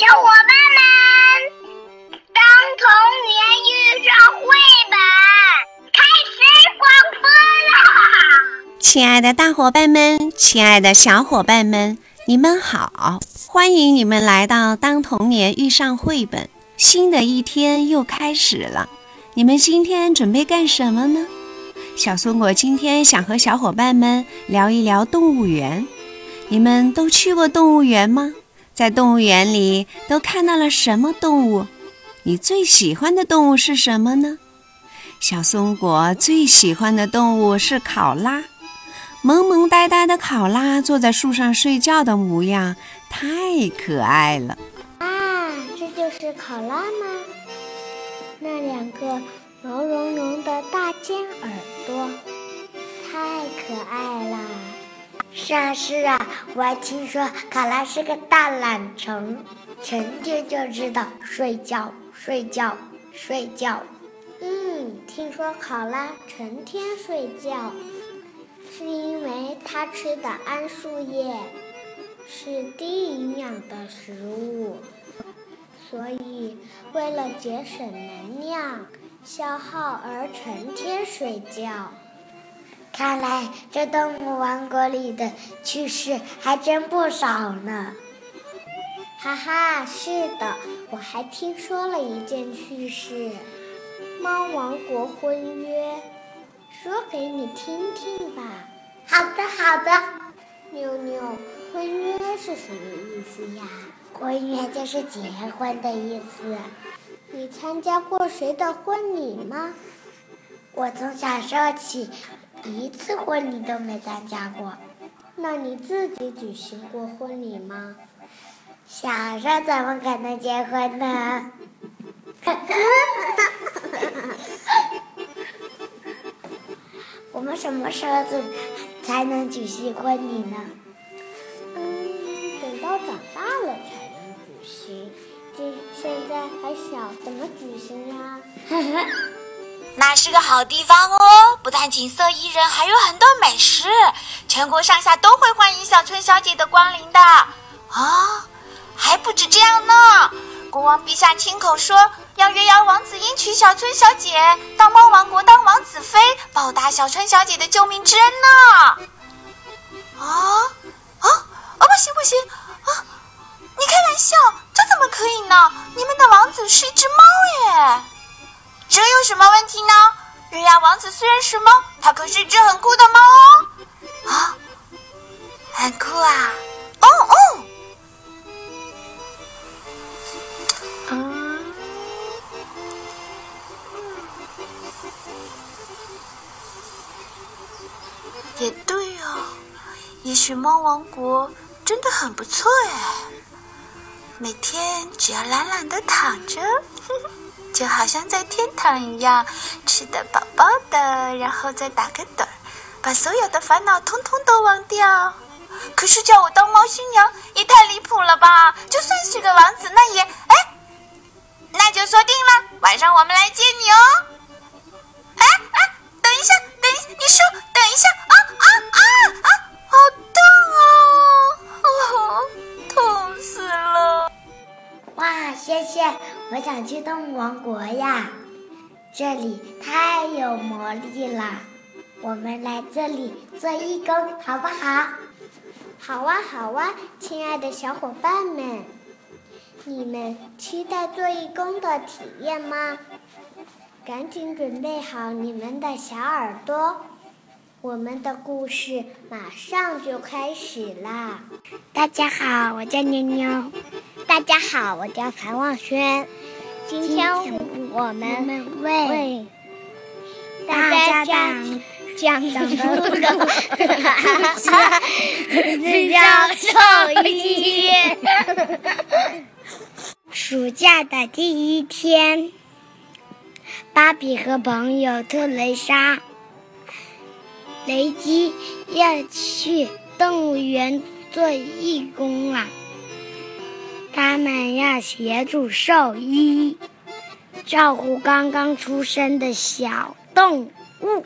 小伙伴们，当童年遇上绘本，开始广播啦！亲爱的大伙伴们，亲爱的小伙伴们，你们好！欢迎你们来到《当童年遇上绘本》，新的一天又开始了。你们今天准备干什么呢？小松果今天想和小伙伴们聊一聊动物园。你们都去过动物园吗？在动物园里都看到了什么动物？你最喜欢的动物是什么呢？小松果最喜欢的动物是考拉，萌萌呆呆的考拉坐在树上睡觉的模样太可爱了。啊，这就是考拉吗？那两个毛茸茸的大尖耳朵，太可爱啦！是啊是啊，我还听说考拉是个大懒虫，成天就知道睡觉、睡觉、睡觉。嗯，听说考拉成天睡觉，是因为它吃的桉树叶是低营养的食物，所以为了节省能量消耗而成天睡觉。看来这动物王国里的趣事还真不少呢。哈哈，是的，我还听说了一件趣事：猫王国婚约，说给你听听吧。好的，好的。妞妞，婚约是什么意思呀？婚约就是结婚的意思。你参加过谁的婚礼吗？我从小时候起。一次婚礼都没参加过，那你自己举行过婚礼吗？小时候怎么可能结婚呢？我们什么时候才能举行婚礼呢？嗯，等到长大了才能举行。这现在还小，怎么举行呀？那是个好地方哦，不但景色宜人，还有很多美食，全国上下都会欢迎小春小姐的光临的。啊，还不止这样呢，国王陛下亲口说要约邀王子迎娶小春小姐到猫王国当王子妃，报答小春小姐的救命之恩呢。什么问题呢？月牙王子虽然是猫，它可是只很酷的猫哦！啊，很酷啊！哦哦，嗯，也对哦，也许猫王国真的很不错哎，每天只要懒懒的躺着。就好像在天堂一样，吃的饱饱的，然后再打个盹儿，把所有的烦恼通通都忘掉。可是叫我当猫新娘也太离谱了吧！就算是个王子，那也……哎，那就说定了，晚上我们来接你哦。这里太有魔力了。我们来这里做义工好不好？好啊，好啊，亲爱的小伙伴们，你们期待做义工的体验吗？赶紧准备好你们的小耳朵，我们的故事马上就开始啦！大家好，我叫妞妞。大家好，我叫樊望轩。今天我们为大家讲讲的故事叫兽医。暑假的第一天，芭比和朋友特蕾莎、雷基要去动物园做义工了。他们要协助兽医照顾刚刚出生的小动物。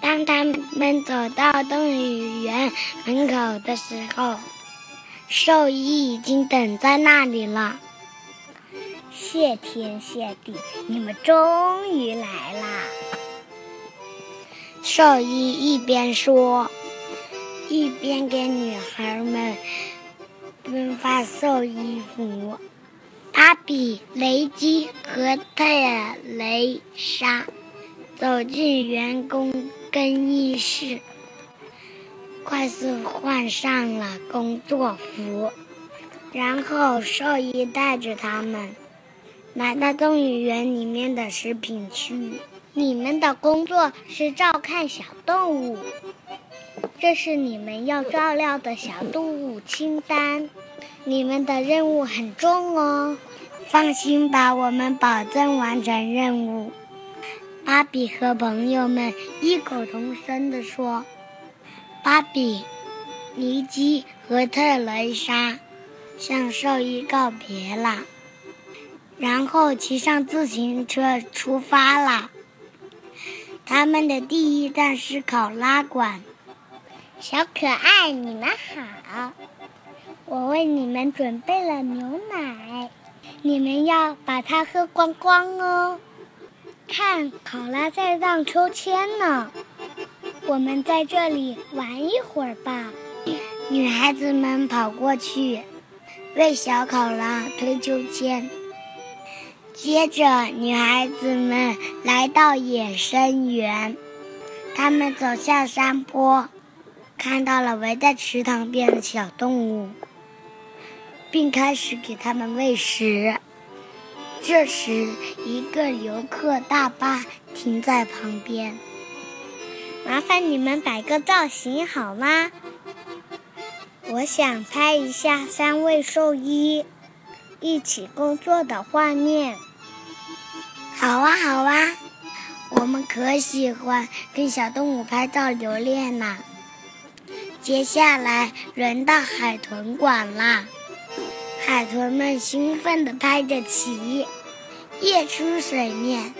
当他们走到动物园门口的时候，兽医已经等在那里了。谢天谢地，你们终于来啦！兽医一边说，一边给女孩们分发兽衣服。芭比、雷基和特蕾莎走进员工更衣室，快速换上了工作服，然后兽医带着他们来到动物园里面的食品区。你们的工作是照看小动物，这是你们要照料的小动物清单。你们的任务很重哦，放心吧，我们保证完成任务。芭比和朋友们异口同声地说：“芭比、尼基和特蕾莎向兽医告别了，然后骑上自行车出发了。”他们的第一站是考拉馆。小可爱，你们好！我为你们准备了牛奶，你们要把它喝光光哦。看，考拉在荡秋千呢。我们在这里玩一会儿吧。女孩子们跑过去，为小考拉推秋千。接着，女孩子们来到野生园，她们走下山坡，看到了围在池塘边的小动物，并开始给它们喂食。这时，一个游客大巴停在旁边，麻烦你们摆个造型好吗？我想拍一下三位兽医。一起工作的画面，好啊好啊，我们可喜欢跟小动物拍照留念了。接下来轮到海豚馆啦，海豚们兴奋地拍着旗，跃出水面。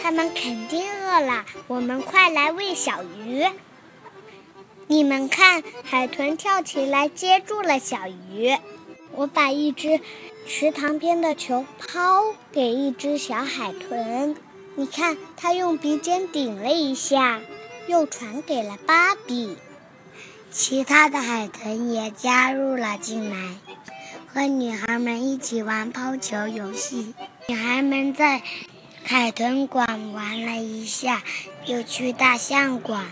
它们肯定饿了，我们快来喂小鱼。你们看，海豚跳起来接住了小鱼。我把一只池塘边的球抛给一只小海豚，你看，它用鼻尖顶了一下，又传给了芭比。其他的海豚也加入了进来，和女孩们一起玩抛球游戏。女孩们在海豚馆玩了一下，又去大象馆。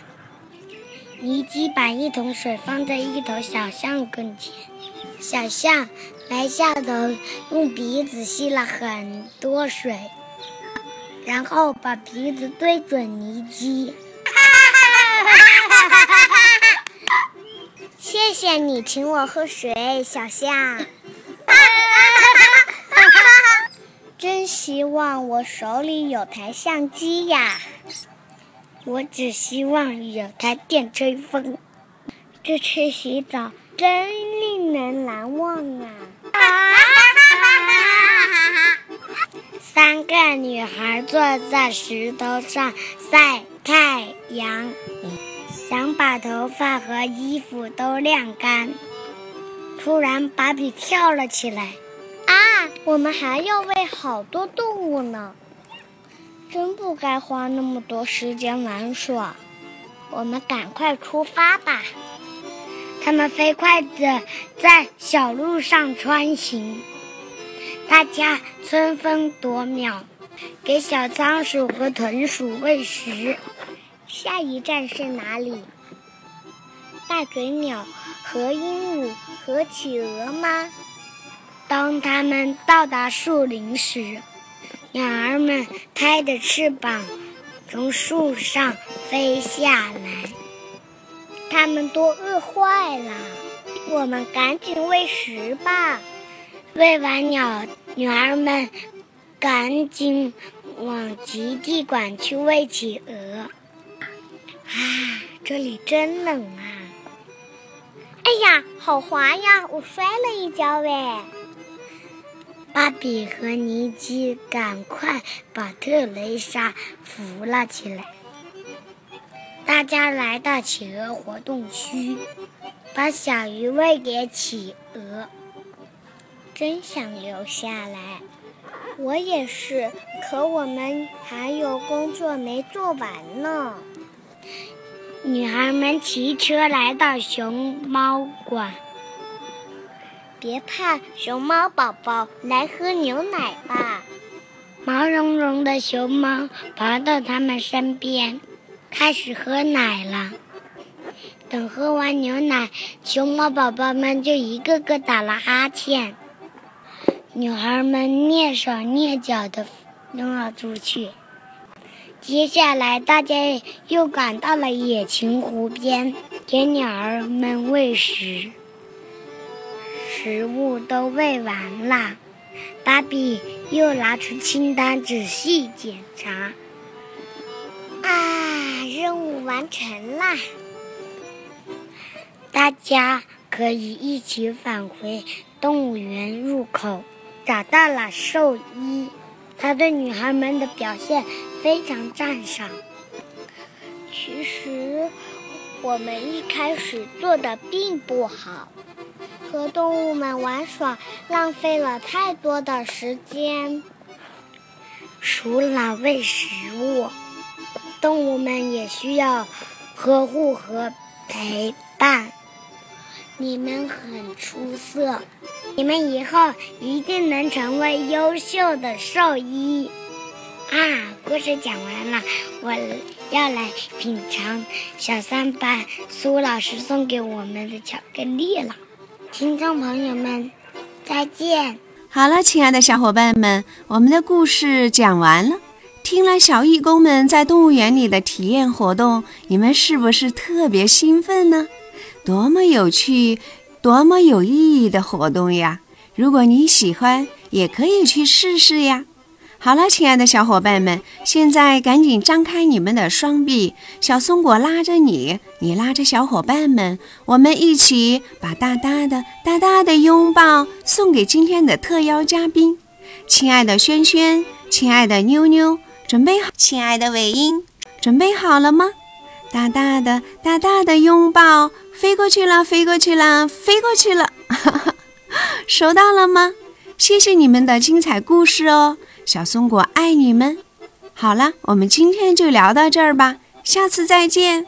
尼基把一桶水放在一头小象跟前。小象来下头，用鼻子吸了很多水，然后把鼻子对准尼基。谢谢你请我喝水，小象。真希望我手里有台相机呀！我只希望有台电吹风。这次洗澡。真令人难忘啊！三个女孩坐在石头上晒太阳，想把头发和衣服都晾干。突然，芭比跳了起来：“啊，我们还要喂好多动物呢！真不该花那么多时间玩耍。我们赶快出发吧！”他们飞快地在小路上穿行，大家争分夺秒，给小仓鼠和豚鼠喂食。下一站是哪里？大嘴鸟和鹦鹉和企鹅吗？当他们到达树林时，鸟儿们拍着翅膀从树上飞下来。它们都饿坏了，我们赶紧喂食吧。喂完鸟，女儿们赶紧往极地馆去喂企鹅。啊，这里真冷啊！哎呀，好滑呀，我摔了一跤喂。芭比和尼基赶快把特蕾莎扶了起来。大家来到企鹅活动区，把小鱼喂给企鹅。真想留下来。我也是，可我们还有工作没做完呢。女孩们骑车来到熊猫馆。别怕，熊猫宝宝，来喝牛奶吧。毛茸茸的熊猫爬到他们身边，开始喝奶了。等喝完牛奶，熊猫宝宝们就一个个打了哈欠。女孩们蹑手蹑脚地扔了出去。接下来，大家又赶到了野禽湖边，给鸟儿们喂食。食物都喂完了，芭比又拿出清单仔细检查。啊，任务完成啦！大家可以一起返回动物园入口。找到了兽医，他对女孩们的表现非常赞赏。其实，我们一开始做的并不好，和动物们玩耍浪费了太多的时间。除了喂食物，动物们也需要呵护和陪伴。你们很出色。你们以后一定能成为优秀的兽医啊！故事讲完了，我要来品尝小三班苏老师送给我们的巧克力了。听众朋友们，再见！好了，亲爱的小伙伴们，我们的故事讲完了。听了小义工们在动物园里的体验活动，你们是不是特别兴奋呢？多么有趣！多么有意义的活动呀！如果你喜欢，也可以去试试呀。好了，亲爱的小伙伴们，现在赶紧张开你们的双臂，小松果拉着你，你拉着小伙伴们，我们一起把大大的、大大的拥抱送给今天的特邀嘉宾，亲爱的轩轩，亲爱的妞妞，准备好？亲爱的尾音，准备好了吗？大大的、大大的拥抱。飞过去了，飞过去了，飞过去了，收到了吗？谢谢你们的精彩故事哦，小松果爱你们。好了，我们今天就聊到这儿吧，下次再见。